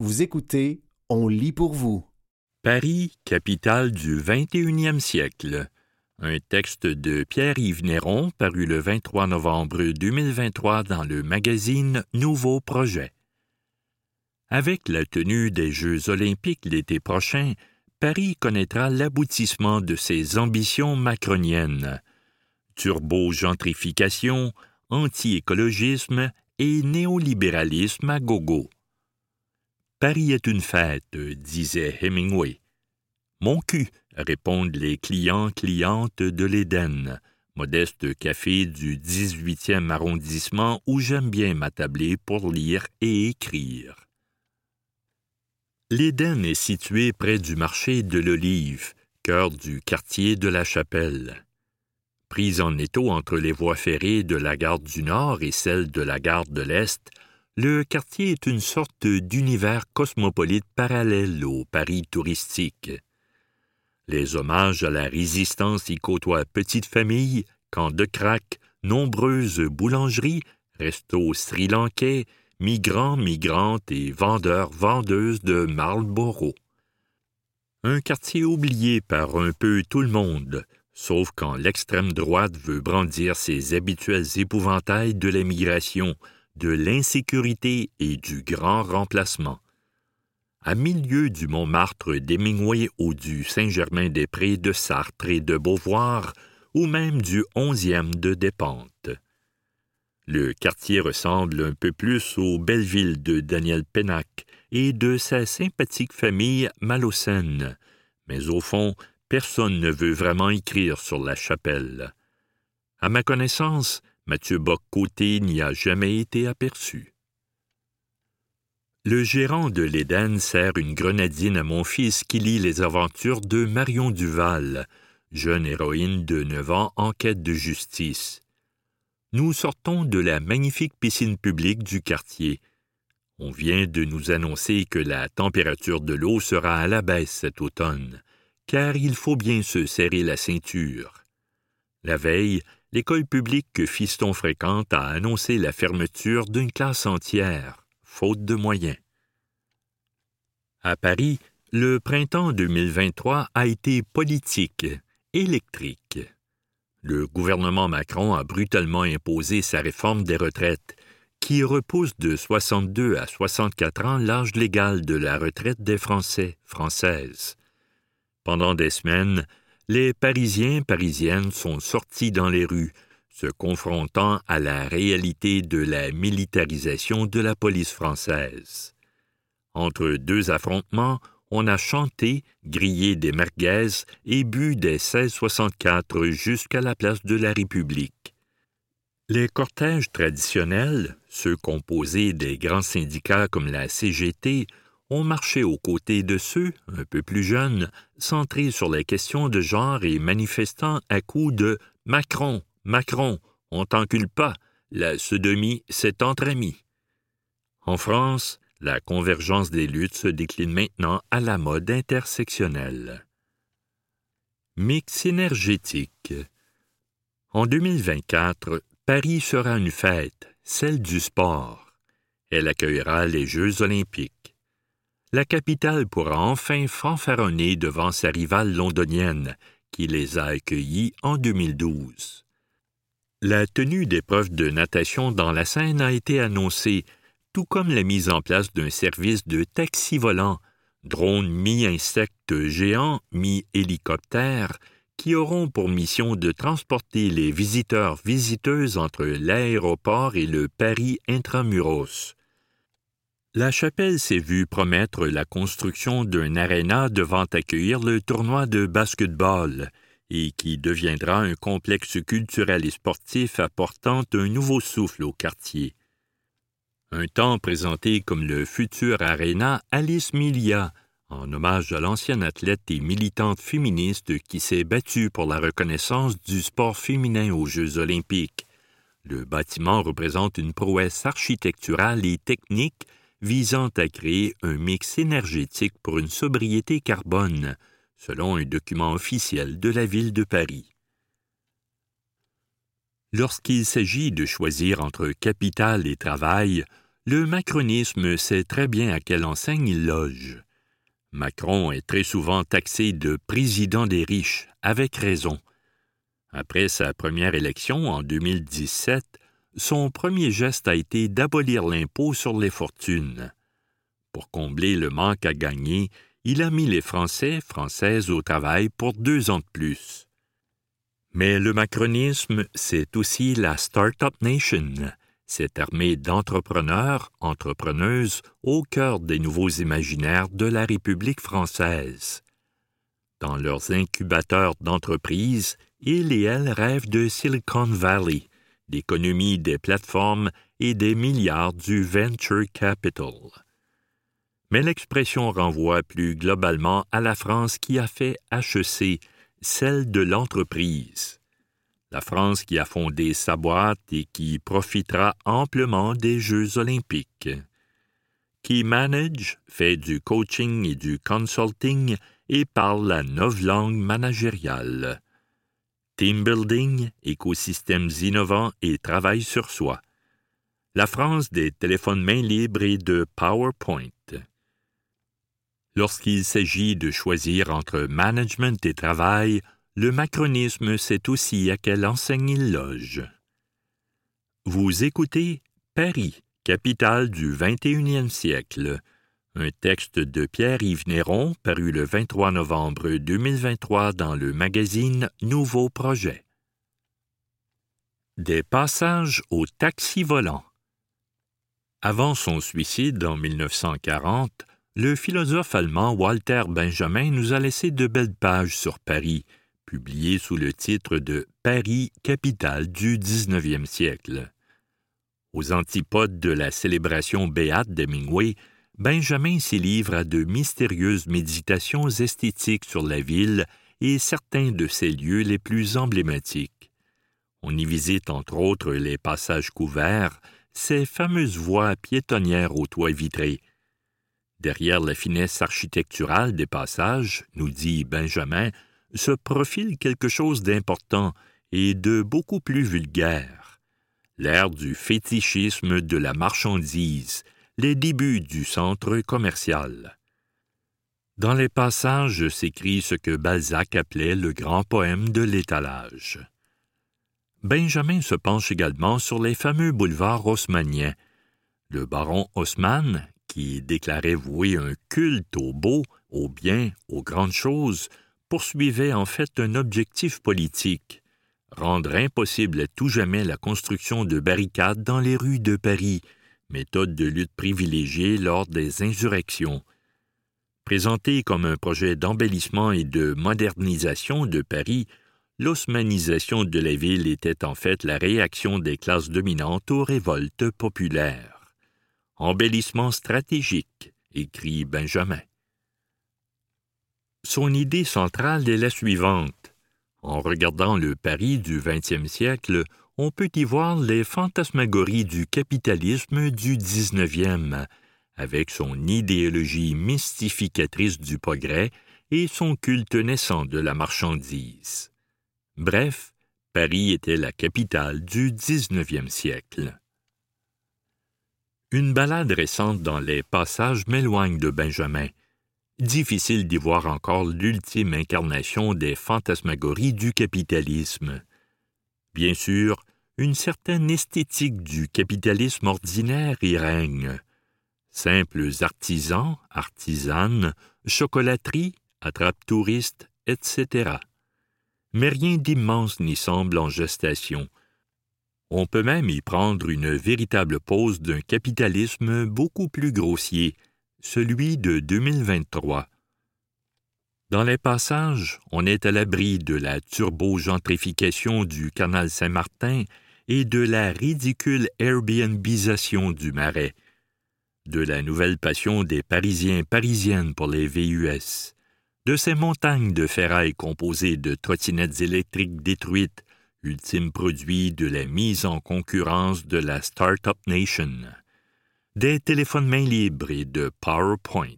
Vous écoutez On lit pour vous. Paris, capitale du 21e siècle. Un texte de Pierre-Yves Néron paru le 23 novembre 2023 dans le magazine Nouveau Projet. Avec la tenue des Jeux olympiques l'été prochain, Paris connaîtra l'aboutissement de ses ambitions macroniennes. Turbo-gentrification, anti-écologisme et néolibéralisme à gogo. Paris est une fête, disait Hemingway. Mon cul, répondent les clients clientes de l'Éden, modeste café du 18e arrondissement où j'aime bien m'attabler pour lire et écrire. L'Éden est situé près du marché de l'Olive, cœur du quartier de la Chapelle. Prise en étau entre les voies ferrées de la gare du Nord et celle de la gare de l'Est, le quartier est une sorte d'univers cosmopolite parallèle au Paris touristique. Les hommages à la résistance y côtoient petites familles, camps de crack, nombreuses boulangeries, restos sri-lankais, migrants, migrantes et vendeurs, vendeuses de Marlboro. Un quartier oublié par un peu tout le monde, sauf quand l'extrême droite veut brandir ses habituels épouvantails de l'émigration, de l'insécurité et du grand remplacement. À milieu du Montmartre d'Hemingway ou du Saint-Germain-des-Prés de Sartre et de Beauvoir, ou même du onzième de Despentes. Le quartier ressemble un peu plus au Belleville de Daniel Pennac et de sa sympathique famille Malocène, mais au fond, personne ne veut vraiment écrire sur la chapelle. À ma connaissance, Mathieu Bock-Côté n'y a jamais été aperçu. Le gérant de l'Éden sert une grenadine à mon fils qui lit les aventures de Marion Duval, jeune héroïne de neuf ans en quête de justice. Nous sortons de la magnifique piscine publique du quartier. On vient de nous annoncer que la température de l'eau sera à la baisse cet automne, car il faut bien se serrer la ceinture. La veille, l'école publique que Fiston fréquente a annoncé la fermeture d'une classe entière, faute de moyens. À Paris, le printemps 2023 a été politique, électrique le gouvernement Macron a brutalement imposé sa réforme des retraites, qui repousse de 62 à 64 ans l'âge légal de la retraite des Français, Françaises. Pendant des semaines, les Parisiens, Parisiennes sont sortis dans les rues, se confrontant à la réalité de la militarisation de la police française. Entre deux affrontements, on a chanté, grillé des merguez et bu des 1664 jusqu'à la place de la République. Les cortèges traditionnels, ceux composés des grands syndicats comme la CGT, ont marché aux côtés de ceux, un peu plus jeunes, centrés sur les questions de genre et manifestant à coups de Macron, Macron, on t'encule pas, la sodomie, c'est entre amis. En France, la convergence des luttes se décline maintenant à la mode intersectionnelle. Mix énergétique. En 2024, Paris sera une fête, celle du sport. Elle accueillera les Jeux olympiques. La capitale pourra enfin fanfaronner devant sa rivale londonienne, qui les a accueillis en 2012. La tenue d'épreuves de natation dans la Seine a été annoncée tout comme la mise en place d'un service de taxi volant, drones mi-insectes géants, mi-hélicoptères, qui auront pour mission de transporter les visiteurs visiteuses entre l'aéroport et le Paris intramuros. La chapelle s'est vue promettre la construction d'un aréna devant accueillir le tournoi de basketball et qui deviendra un complexe culturel et sportif apportant un nouveau souffle au quartier un temps présenté comme le futur Arena Alice Milia, en hommage à l'ancienne athlète et militante féministe qui s'est battue pour la reconnaissance du sport féminin aux Jeux olympiques. Le bâtiment représente une prouesse architecturale et technique visant à créer un mix énergétique pour une sobriété carbone, selon un document officiel de la ville de Paris. Lorsqu'il s'agit de choisir entre capital et travail, le macronisme sait très bien à quelle enseigne il loge. Macron est très souvent taxé de président des riches, avec raison. Après sa première élection en 2017, son premier geste a été d'abolir l'impôt sur les fortunes. Pour combler le manque à gagner, il a mis les Français, Françaises au travail pour deux ans de plus. Mais le macronisme, c'est aussi la Startup Nation, cette armée d'entrepreneurs, entrepreneuses au cœur des nouveaux imaginaires de la République française. Dans leurs incubateurs d'entreprises, ils et elles rêvent de Silicon Valley, d'économie des plateformes et des milliards du venture capital. Mais l'expression renvoie plus globalement à la France qui a fait HEC, celle de l'entreprise. La France qui a fondé sa boîte et qui profitera amplement des Jeux olympiques. Qui manage, fait du coaching et du consulting et parle la neuf langue managériale team building, écosystèmes innovants et travail sur soi. La France des téléphones mains libres et de PowerPoint. Lorsqu'il s'agit de choisir entre management et travail, le macronisme sait aussi à quelle enseigne il loge. Vous écoutez Paris, capitale du 21e siècle, un texte de Pierre-Yves Néron paru le 23 novembre 2023 dans le magazine Nouveau Projet. Des passages au taxi volant. Avant son suicide en 1940, le philosophe allemand Walter Benjamin nous a laissé de belles pages sur Paris, publiées sous le titre de Paris, capitale du XIXe siècle. Aux antipodes de la célébration béate d'Hemingway, Benjamin s'y livre à de mystérieuses méditations esthétiques sur la ville et certains de ses lieux les plus emblématiques. On y visite entre autres les passages couverts, ces fameuses voies piétonnières aux toits vitrés. Derrière la finesse architecturale des passages, nous dit Benjamin, se profile quelque chose d'important et de beaucoup plus vulgaire. L'ère du fétichisme de la marchandise, les débuts du centre commercial. Dans les passages s'écrit ce que Balzac appelait le grand poème de l'étalage. Benjamin se penche également sur les fameux boulevards haussmanniens. Le baron Haussmann, qui déclarait vouer un culte au beau, au bien, aux grandes choses, poursuivait en fait un objectif politique rendre impossible à tout jamais la construction de barricades dans les rues de Paris, méthode de lutte privilégiée lors des insurrections. Présenté comme un projet d'embellissement et de modernisation de Paris, l'osmanisation de la ville était en fait la réaction des classes dominantes aux révoltes populaires. Embellissement stratégique, écrit Benjamin. Son idée centrale est la suivante. En regardant le Paris du XXe siècle, on peut y voir les fantasmagories du capitalisme du XIXe, avec son idéologie mystificatrice du progrès et son culte naissant de la marchandise. Bref, Paris était la capitale du XIXe siècle. Une balade récente dans les passages m'éloigne de Benjamin. Difficile d'y voir encore l'ultime incarnation des fantasmagories du capitalisme. Bien sûr, une certaine esthétique du capitalisme ordinaire y règne. Simples artisans, artisanes, chocolateries, attrape-touristes, etc. Mais rien d'immense n'y semble en gestation. On peut même y prendre une véritable pause d'un capitalisme beaucoup plus grossier, celui de 2023. Dans les passages, on est à l'abri de la turbo-gentrification du canal Saint-Martin et de la ridicule Airbnbisation du marais, de la nouvelle passion des Parisiens parisiennes pour les VUS, de ces montagnes de ferraille composées de trottinettes électriques détruites, ultime produit de la mise en concurrence de la Startup Nation, des téléphones mains libres et de PowerPoint.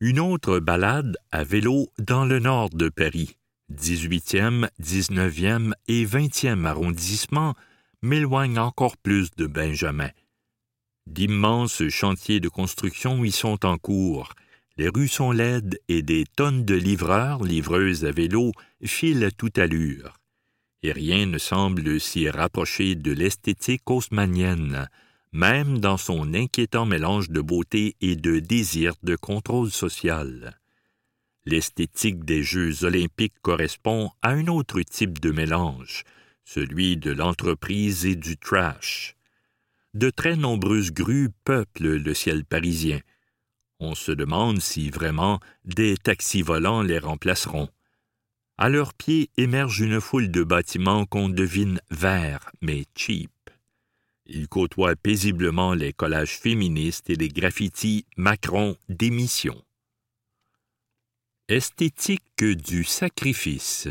Une autre balade à vélo dans le nord de Paris, 18e, 19e et 20e arrondissement m'éloignent encore plus de Benjamin, D'immenses chantiers de construction y sont en cours. Les rues sont laides et des tonnes de livreurs, livreuses à vélo filent à toute allure. Et rien ne semble s'y rapprocher de l'esthétique haussmannienne, même dans son inquiétant mélange de beauté et de désir de contrôle social. L'esthétique des Jeux olympiques correspond à un autre type de mélange, celui de l'entreprise et du trash. De très nombreuses grues peuplent le ciel parisien. On se demande si vraiment des taxis volants les remplaceront. À leurs pieds émerge une foule de bâtiments qu'on devine verts, mais cheap. Ils côtoient paisiblement les collages féministes et les graffitis Macron démission. Esthétique du sacrifice.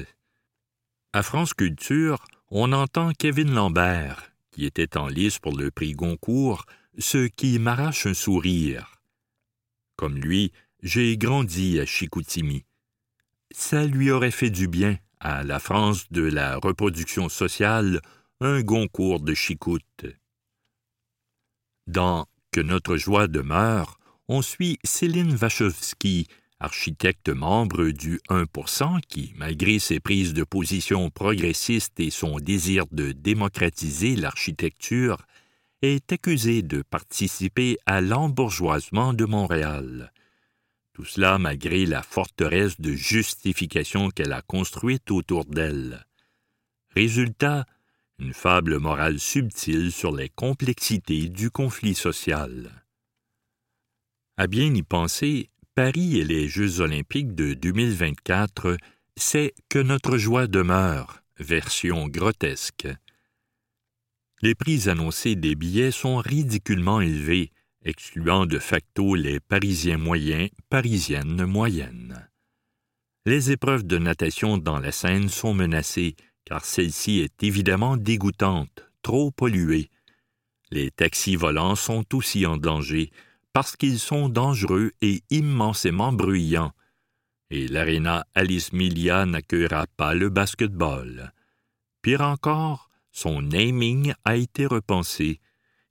À France Culture, on entend Kevin Lambert, qui était en lice pour le prix Goncourt, ce qui m'arrache un sourire. Comme lui, j'ai grandi à Chicoutimi. Ça lui aurait fait du bien, à la France de la reproduction sociale, un Goncourt de Chicoute. Dans Que notre joie demeure, on suit Céline Wachowski, architecte membre du 1% qui, malgré ses prises de position progressistes et son désir de démocratiser l'architecture, est accusé de participer à l'embourgeoisement de Montréal. Tout cela malgré la forteresse de justification qu'elle a construite autour d'elle. Résultat, une fable morale subtile sur les complexités du conflit social. À bien y penser, Paris et les Jeux olympiques de 2024, c'est que notre joie demeure, version grotesque. Les prix annoncés des billets sont ridiculement élevés, excluant de facto les Parisiens moyens, Parisiennes moyennes. Les épreuves de natation dans la Seine sont menacées, car celle-ci est évidemment dégoûtante, trop polluée. Les taxis volants sont aussi en danger, parce qu'ils sont dangereux et immensément bruyants. Et l'Arena Alice Milia n'accueillera pas le basketball. Pire encore, son naming a été repensé.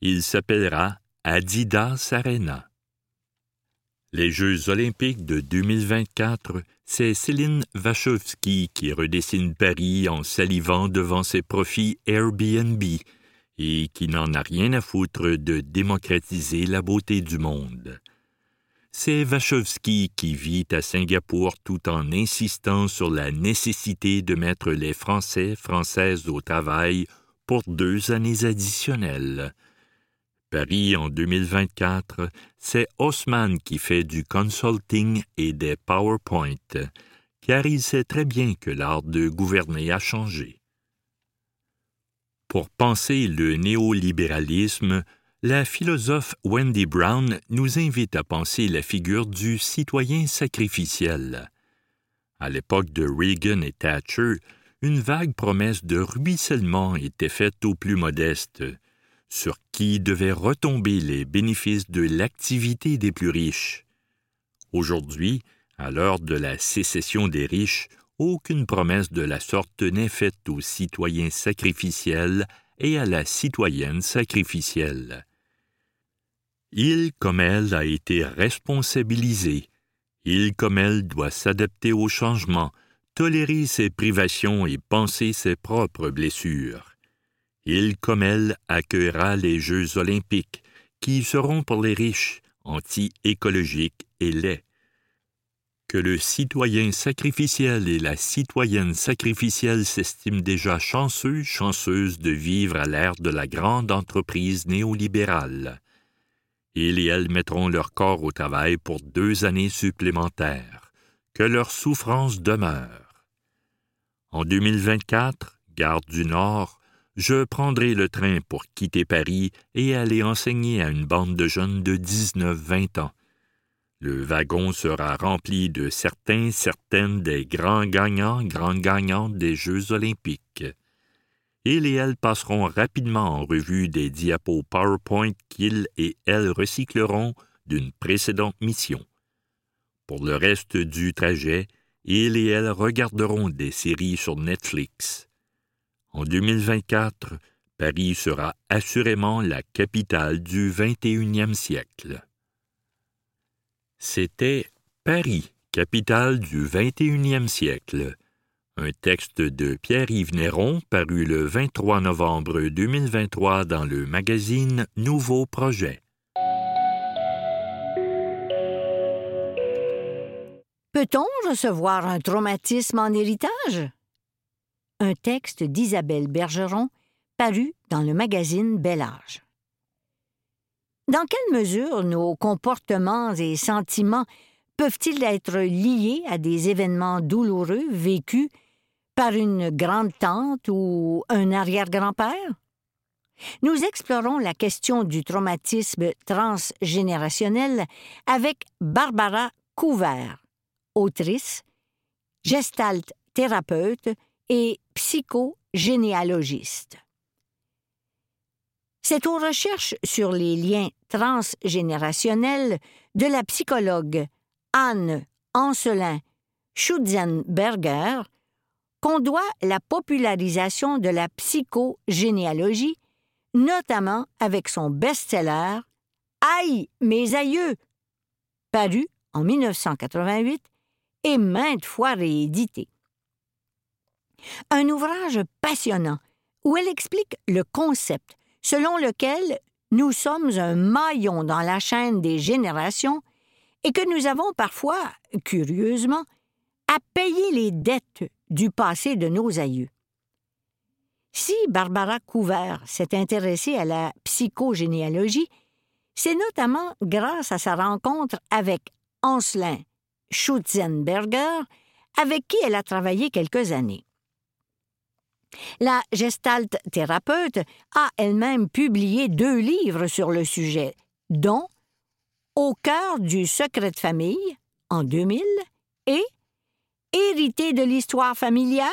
Il s'appellera Adidas Arena. Les Jeux olympiques de 2024, c'est Céline Wachowski qui redessine Paris en salivant devant ses profits Airbnb et qui n'en a rien à foutre de démocratiser la beauté du monde. C'est Wachowski qui vit à Singapour tout en insistant sur la nécessité de mettre les Français Françaises au travail pour deux années additionnelles. Paris en 2024, c'est Haussmann qui fait du consulting et des PowerPoint, car il sait très bien que l'art de gouverner a changé. Pour penser le néolibéralisme, la philosophe Wendy Brown nous invite à penser la figure du citoyen sacrificiel. À l'époque de Reagan et Thatcher, une vague promesse de ruissellement était faite aux plus modestes, sur qui devaient retomber les bénéfices de l'activité des plus riches. Aujourd'hui, à l'heure de la sécession des riches, aucune promesse de la sorte n'est faite aux citoyens sacrificiels et à la citoyenne sacrificielle. Il comme elle a été responsabilisé. Il comme elle doit s'adapter au changement, tolérer ses privations et penser ses propres blessures. Il comme elle accueillera les Jeux olympiques, qui seront pour les riches, anti-écologiques et laids que le citoyen sacrificiel et la citoyenne sacrificielle s'estiment déjà chanceux, chanceuses de vivre à l'ère de la grande entreprise néolibérale. Ils et elles mettront leur corps au travail pour deux années supplémentaires. Que leur souffrance demeure. En 2024, Gare du Nord, je prendrai le train pour quitter Paris et aller enseigner à une bande de jeunes de 19-20 ans le wagon sera rempli de certains, certaines des grands gagnants, grandes gagnantes des Jeux olympiques. Ils et elles passeront rapidement en revue des diapos PowerPoint qu'ils et elles recycleront d'une précédente mission. Pour le reste du trajet, ils et elles regarderont des séries sur Netflix. En 2024, Paris sera assurément la capitale du 21e siècle. C'était Paris, capitale du 21e siècle. Un texte de Pierre-Yves Néron paru le 23 novembre 2023 dans le magazine Nouveau Projet. Peut-on recevoir un traumatisme en héritage? Un texte d'Isabelle Bergeron paru dans le magazine Bel Âge. Dans quelle mesure nos comportements et sentiments peuvent-ils être liés à des événements douloureux vécus par une grande-tante ou un arrière-grand-père? Nous explorons la question du traumatisme transgénérationnel avec Barbara Couvert, autrice, gestalt thérapeute et psychogénéalogiste. C'est aux recherches sur les liens transgénérationnels de la psychologue Anne Ancelin Schutzenberger qu'on doit la popularisation de la psychogénéalogie, notamment avec son best-seller Aïe, mes aïeux, paru en 1988 et maintes fois réédité. Un ouvrage passionnant où elle explique le concept selon lequel nous sommes un maillon dans la chaîne des générations et que nous avons parfois, curieusement, à payer les dettes du passé de nos aïeux. Si Barbara Couvert s'est intéressée à la psychogénéalogie, c'est notamment grâce à sa rencontre avec Anselin Schutzenberger, avec qui elle a travaillé quelques années. La gestalt thérapeute a elle-même publié deux livres sur le sujet, dont Au cœur du secret de famille en 2000 et Hérité de l'histoire familiale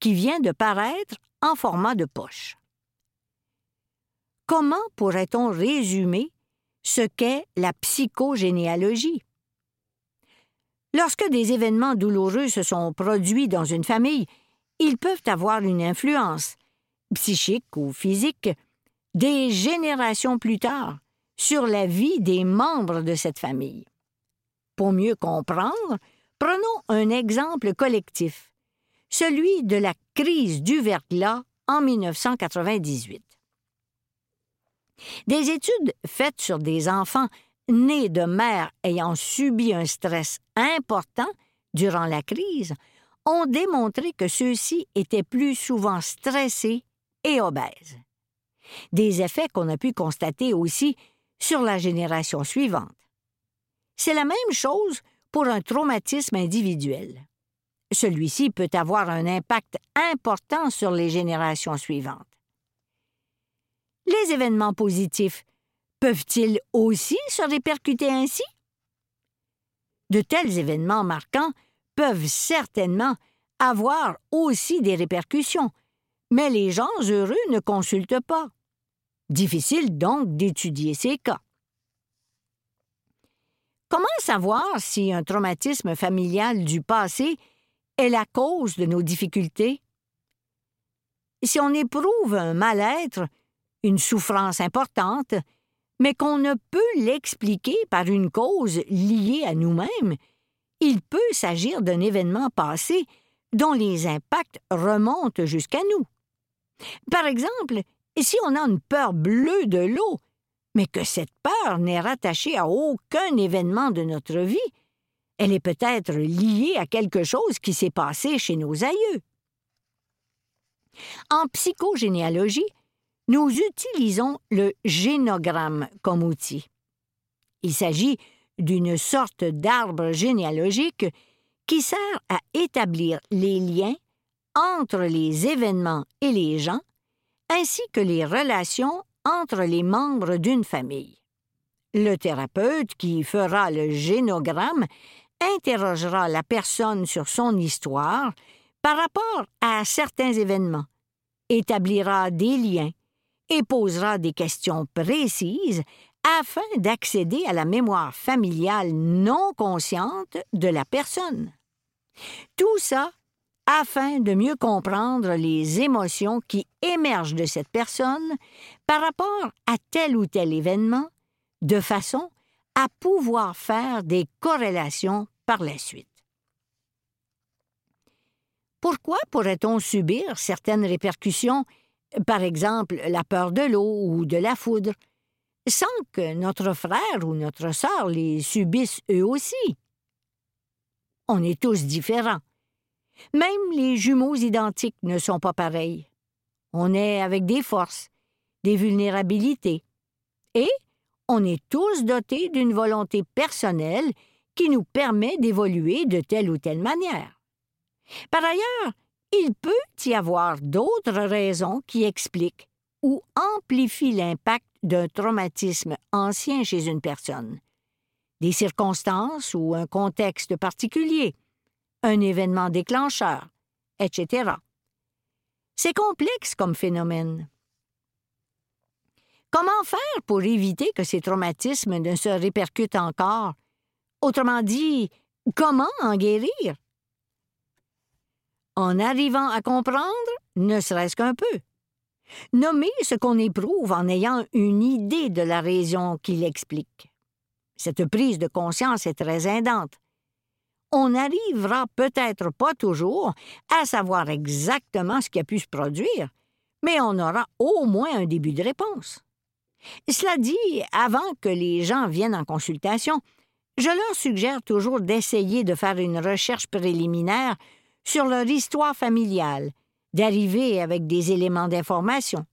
qui vient de paraître en format de poche. Comment pourrait-on résumer ce qu'est la psychogénéalogie? Lorsque des événements douloureux se sont produits dans une famille, ils peuvent avoir une influence, psychique ou physique, des générations plus tard, sur la vie des membres de cette famille. Pour mieux comprendre, prenons un exemple collectif, celui de la crise du verglas en 1998. Des études faites sur des enfants nés de mères ayant subi un stress important durant la crise ont démontré que ceux-ci étaient plus souvent stressés et obèses. Des effets qu'on a pu constater aussi sur la génération suivante. C'est la même chose pour un traumatisme individuel. Celui-ci peut avoir un impact important sur les générations suivantes. Les événements positifs peuvent-ils aussi se répercuter ainsi? De tels événements marquants peuvent certainement avoir aussi des répercussions, mais les gens heureux ne consultent pas. Difficile donc d'étudier ces cas. Comment savoir si un traumatisme familial du passé est la cause de nos difficultés? Si on éprouve un mal-être, une souffrance importante, mais qu'on ne peut l'expliquer par une cause liée à nous-mêmes, il peut s'agir d'un événement passé dont les impacts remontent jusqu'à nous. Par exemple, si on a une peur bleue de l'eau, mais que cette peur n'est rattachée à aucun événement de notre vie, elle est peut-être liée à quelque chose qui s'est passé chez nos aïeux. En psychogénéalogie, nous utilisons le génogramme comme outil. Il s'agit d'une sorte d'arbre généalogique qui sert à établir les liens entre les événements et les gens, ainsi que les relations entre les membres d'une famille. Le thérapeute qui fera le génogramme interrogera la personne sur son histoire par rapport à certains événements, établira des liens et posera des questions précises afin d'accéder à la mémoire familiale non consciente de la personne. Tout ça afin de mieux comprendre les émotions qui émergent de cette personne par rapport à tel ou tel événement, de façon à pouvoir faire des corrélations par la suite. Pourquoi pourrait-on subir certaines répercussions, par exemple la peur de l'eau ou de la foudre, sans que notre frère ou notre sœur les subissent eux aussi? On est tous différents. Même les jumeaux identiques ne sont pas pareils. On est avec des forces, des vulnérabilités, et on est tous dotés d'une volonté personnelle qui nous permet d'évoluer de telle ou telle manière. Par ailleurs, il peut y avoir d'autres raisons qui expliquent ou amplifient l'impact d'un traumatisme ancien chez une personne. Des circonstances ou un contexte particulier, un événement déclencheur, etc. C'est complexe comme phénomène. Comment faire pour éviter que ces traumatismes ne se répercutent encore? Autrement dit, comment en guérir? En arrivant à comprendre, ne serait-ce qu'un peu. Nommer ce qu'on éprouve en ayant une idée de la raison qui l'explique. Cette prise de conscience est très aidante. On n'arrivera peut-être pas toujours à savoir exactement ce qui a pu se produire, mais on aura au moins un début de réponse. Cela dit, avant que les gens viennent en consultation, je leur suggère toujours d'essayer de faire une recherche préliminaire sur leur histoire familiale, d'arriver avec des éléments d'information.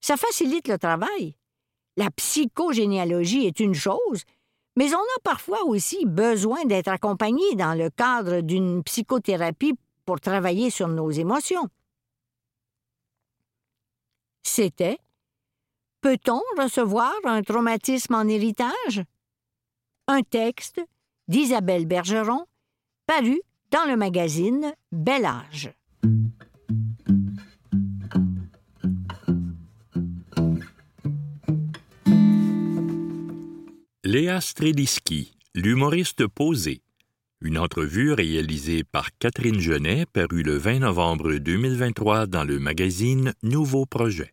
Ça facilite le travail. La psychogénéalogie est une chose, mais on a parfois aussi besoin d'être accompagné dans le cadre d'une psychothérapie pour travailler sur nos émotions. C'était Peut-on recevoir un traumatisme en héritage? Un texte d'Isabelle Bergeron, paru dans le magazine Bel Âge. Léa Streliski, l'humoriste posé. Une entrevue réalisée par Catherine Genet parue le 20 novembre 2023 dans le magazine Nouveau Projet.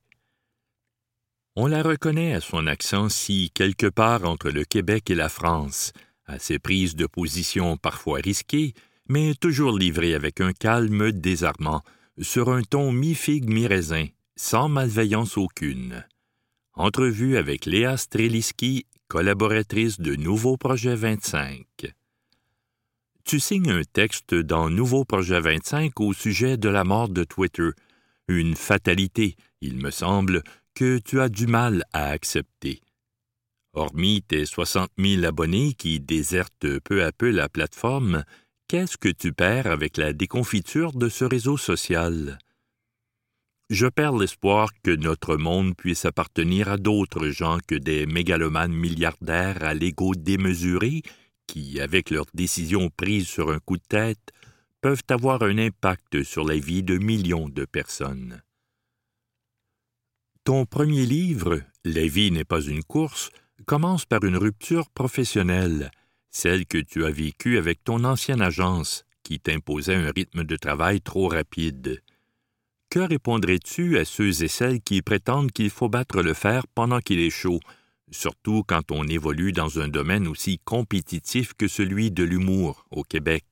On la reconnaît à son accent si quelque part entre le Québec et la France, à ses prises de position parfois risquées, mais toujours livrées avec un calme désarmant, sur un ton mi-figue mi-raisin, sans malveillance aucune. Entrevue avec Léa Streliski, collaboratrice de Nouveau Projet 25. Tu signes un texte dans Nouveau Projet 25 au sujet de la mort de Twitter, une fatalité, il me semble, que tu as du mal à accepter. Hormis tes 60 000 abonnés qui désertent peu à peu la plateforme, qu'est-ce que tu perds avec la déconfiture de ce réseau social? Je perds l'espoir que notre monde puisse appartenir à d'autres gens que des mégalomanes milliardaires à l'ego démesuré qui, avec leurs décisions prises sur un coup de tête, peuvent avoir un impact sur la vie de millions de personnes. Ton premier livre, La vie n'est pas une course, commence par une rupture professionnelle, celle que tu as vécue avec ton ancienne agence, qui t'imposait un rythme de travail trop rapide. Que répondrais-tu à ceux et celles qui prétendent qu'il faut battre le fer pendant qu'il est chaud, surtout quand on évolue dans un domaine aussi compétitif que celui de l'humour au Québec?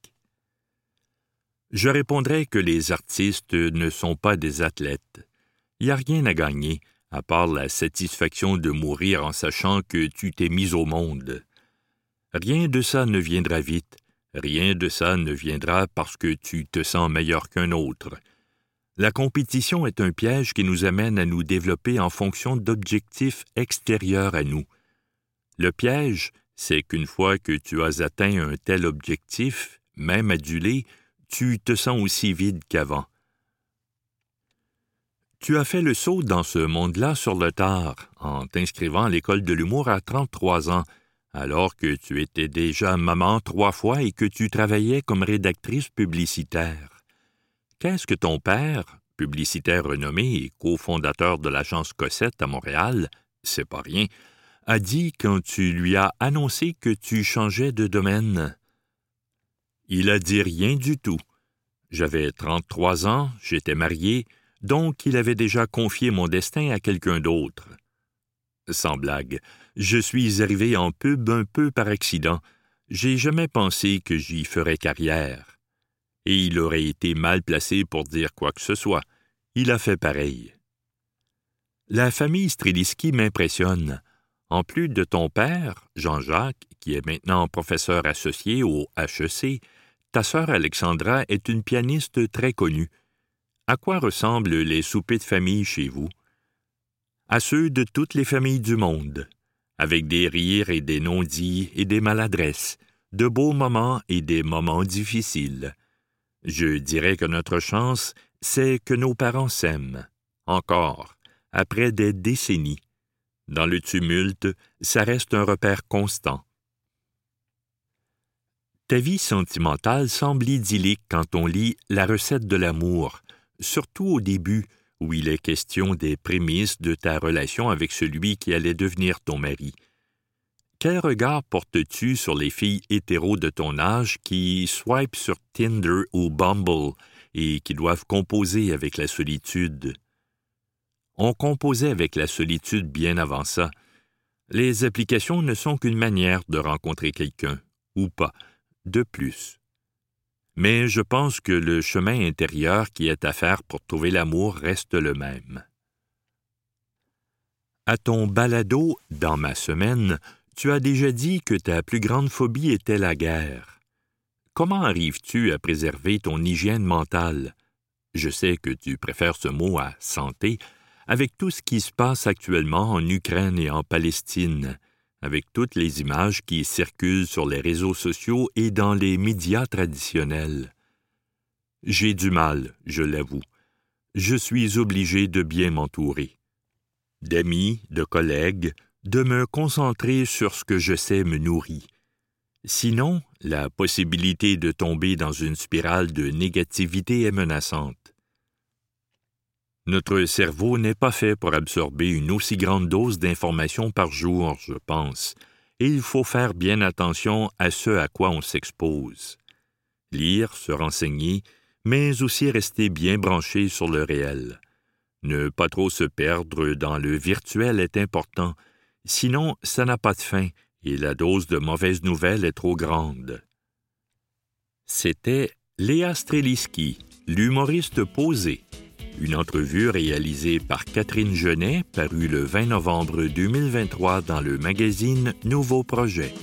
Je répondrais que les artistes ne sont pas des athlètes il n'y a rien à gagner, à part la satisfaction de mourir en sachant que tu t'es mis au monde. Rien de ça ne viendra vite, rien de ça ne viendra parce que tu te sens meilleur qu'un autre. La compétition est un piège qui nous amène à nous développer en fonction d'objectifs extérieurs à nous. Le piège, c'est qu'une fois que tu as atteint un tel objectif, même adulé, tu te sens aussi vide qu'avant. Tu as fait le saut dans ce monde-là sur le tard, en t'inscrivant à l'école de l'humour à 33 ans, alors que tu étais déjà maman trois fois et que tu travaillais comme rédactrice publicitaire. Qu'est-ce que ton père, publicitaire renommé et cofondateur de l'agence Cossette à Montréal, c'est pas rien, a dit quand tu lui as annoncé que tu changeais de domaine? Il a dit rien du tout. J'avais 33 ans, j'étais marié, donc il avait déjà confié mon destin à quelqu'un d'autre. Sans blague, je suis arrivé en pub un peu par accident. J'ai jamais pensé que j'y ferais carrière. Et il aurait été mal placé pour dire quoi que ce soit. Il a fait pareil. La famille Streliski m'impressionne. En plus de ton père, Jean-Jacques, qui est maintenant professeur associé au HEC, ta sœur Alexandra est une pianiste très connue. À quoi ressemblent les soupers de famille chez vous? À ceux de toutes les familles du monde, avec des rires et des non-dits et des maladresses, de beaux moments et des moments difficiles. Je dirais que notre chance, c'est que nos parents s'aiment, encore, après des décennies. Dans le tumulte, ça reste un repère constant. Ta vie sentimentale semble idyllique quand on lit La recette de l'amour, surtout au début, où il est question des prémices de ta relation avec celui qui allait devenir ton mari. Quel regard portes-tu sur les filles hétéros de ton âge qui swipent sur Tinder ou Bumble et qui doivent composer avec la solitude? On composait avec la solitude bien avant ça. Les applications ne sont qu'une manière de rencontrer quelqu'un, ou pas, de plus. Mais je pense que le chemin intérieur qui est à faire pour trouver l'amour reste le même. À ton balado dans ma semaine, tu as déjà dit que ta plus grande phobie était la guerre. Comment arrives-tu à préserver ton hygiène mentale? Je sais que tu préfères ce mot à santé, avec tout ce qui se passe actuellement en Ukraine et en Palestine, avec toutes les images qui circulent sur les réseaux sociaux et dans les médias traditionnels. J'ai du mal, je l'avoue. Je suis obligé de bien m'entourer. D'amis, de collègues, de me concentrer sur ce que je sais me nourrit. Sinon, la possibilité de tomber dans une spirale de négativité est menaçante. Notre cerveau n'est pas fait pour absorber une aussi grande dose d'informations par jour, je pense, et il faut faire bien attention à ce à quoi on s'expose. Lire, se renseigner, mais aussi rester bien branché sur le réel. Ne pas trop se perdre dans le virtuel est important, sinon ça n'a pas de fin et la dose de mauvaises nouvelles est trop grande. C'était Léa Streliski, l'humoriste posé. Une entrevue réalisée par Catherine Genet, parue le 20 novembre 2023 dans le magazine Nouveau Projet.